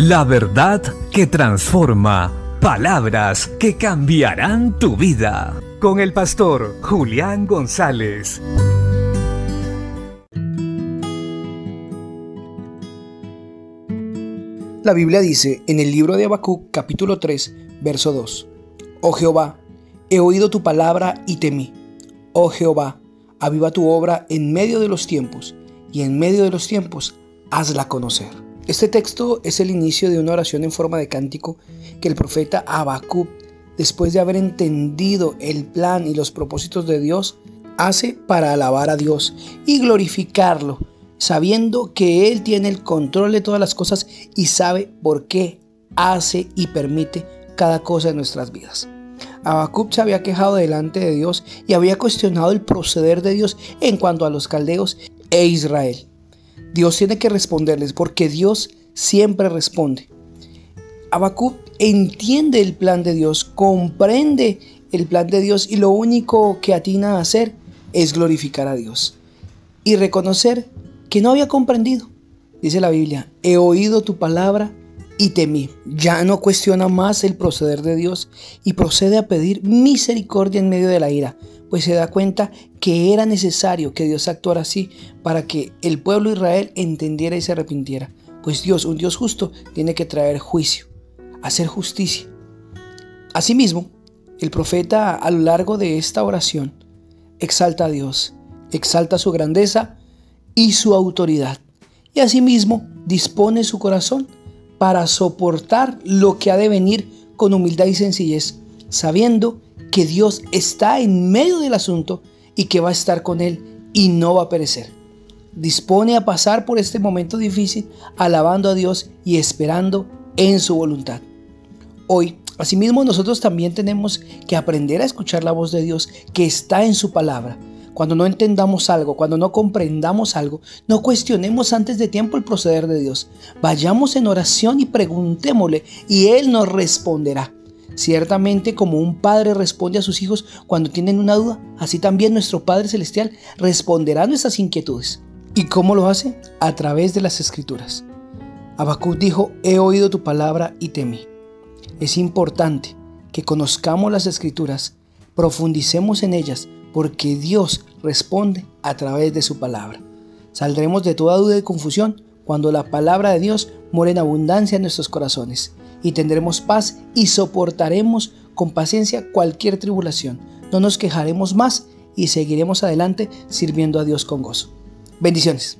La verdad que transforma. Palabras que cambiarán tu vida. Con el pastor Julián González. La Biblia dice en el libro de Habacuc capítulo 3, verso 2. Oh Jehová, he oído tu palabra y temí. Oh Jehová, aviva tu obra en medio de los tiempos, y en medio de los tiempos hazla conocer. Este texto es el inicio de una oración en forma de cántico que el profeta Habacuc, después de haber entendido el plan y los propósitos de Dios, hace para alabar a Dios y glorificarlo, sabiendo que Él tiene el control de todas las cosas y sabe por qué hace y permite cada cosa en nuestras vidas. Habacuc se había quejado delante de Dios y había cuestionado el proceder de Dios en cuanto a los caldeos e Israel. Dios tiene que responderles porque Dios siempre responde. Habacuc entiende el plan de Dios, comprende el plan de Dios y lo único que atina a hacer es glorificar a Dios y reconocer que no había comprendido. Dice la Biblia, he oído tu palabra y temí. Ya no cuestiona más el proceder de Dios y procede a pedir misericordia en medio de la ira, pues se da cuenta que era necesario que Dios actuara así para que el pueblo de Israel entendiera y se arrepintiera. Pues Dios, un Dios justo, tiene que traer juicio, hacer justicia. Asimismo, el profeta a lo largo de esta oración exalta a Dios, exalta su grandeza y su autoridad. Y asimismo dispone su corazón para soportar lo que ha de venir con humildad y sencillez, sabiendo que Dios está en medio del asunto y que va a estar con él y no va a perecer. Dispone a pasar por este momento difícil alabando a Dios y esperando en su voluntad. Hoy, asimismo, nosotros también tenemos que aprender a escuchar la voz de Dios que está en su palabra. Cuando no entendamos algo, cuando no comprendamos algo, no cuestionemos antes de tiempo el proceder de Dios. Vayamos en oración y preguntémosle y Él nos responderá. Ciertamente como un padre responde a sus hijos cuando tienen una duda, así también nuestro Padre Celestial responderá a nuestras inquietudes. ¿Y cómo lo hace? A través de las escrituras. Habacuc dijo, he oído tu palabra y temí. Es importante que conozcamos las escrituras, profundicemos en ellas, porque Dios responde a través de su palabra. Saldremos de toda duda y confusión cuando la palabra de Dios more en abundancia en nuestros corazones y tendremos paz y soportaremos con paciencia cualquier tribulación. No nos quejaremos más y seguiremos adelante sirviendo a Dios con gozo. Bendiciones.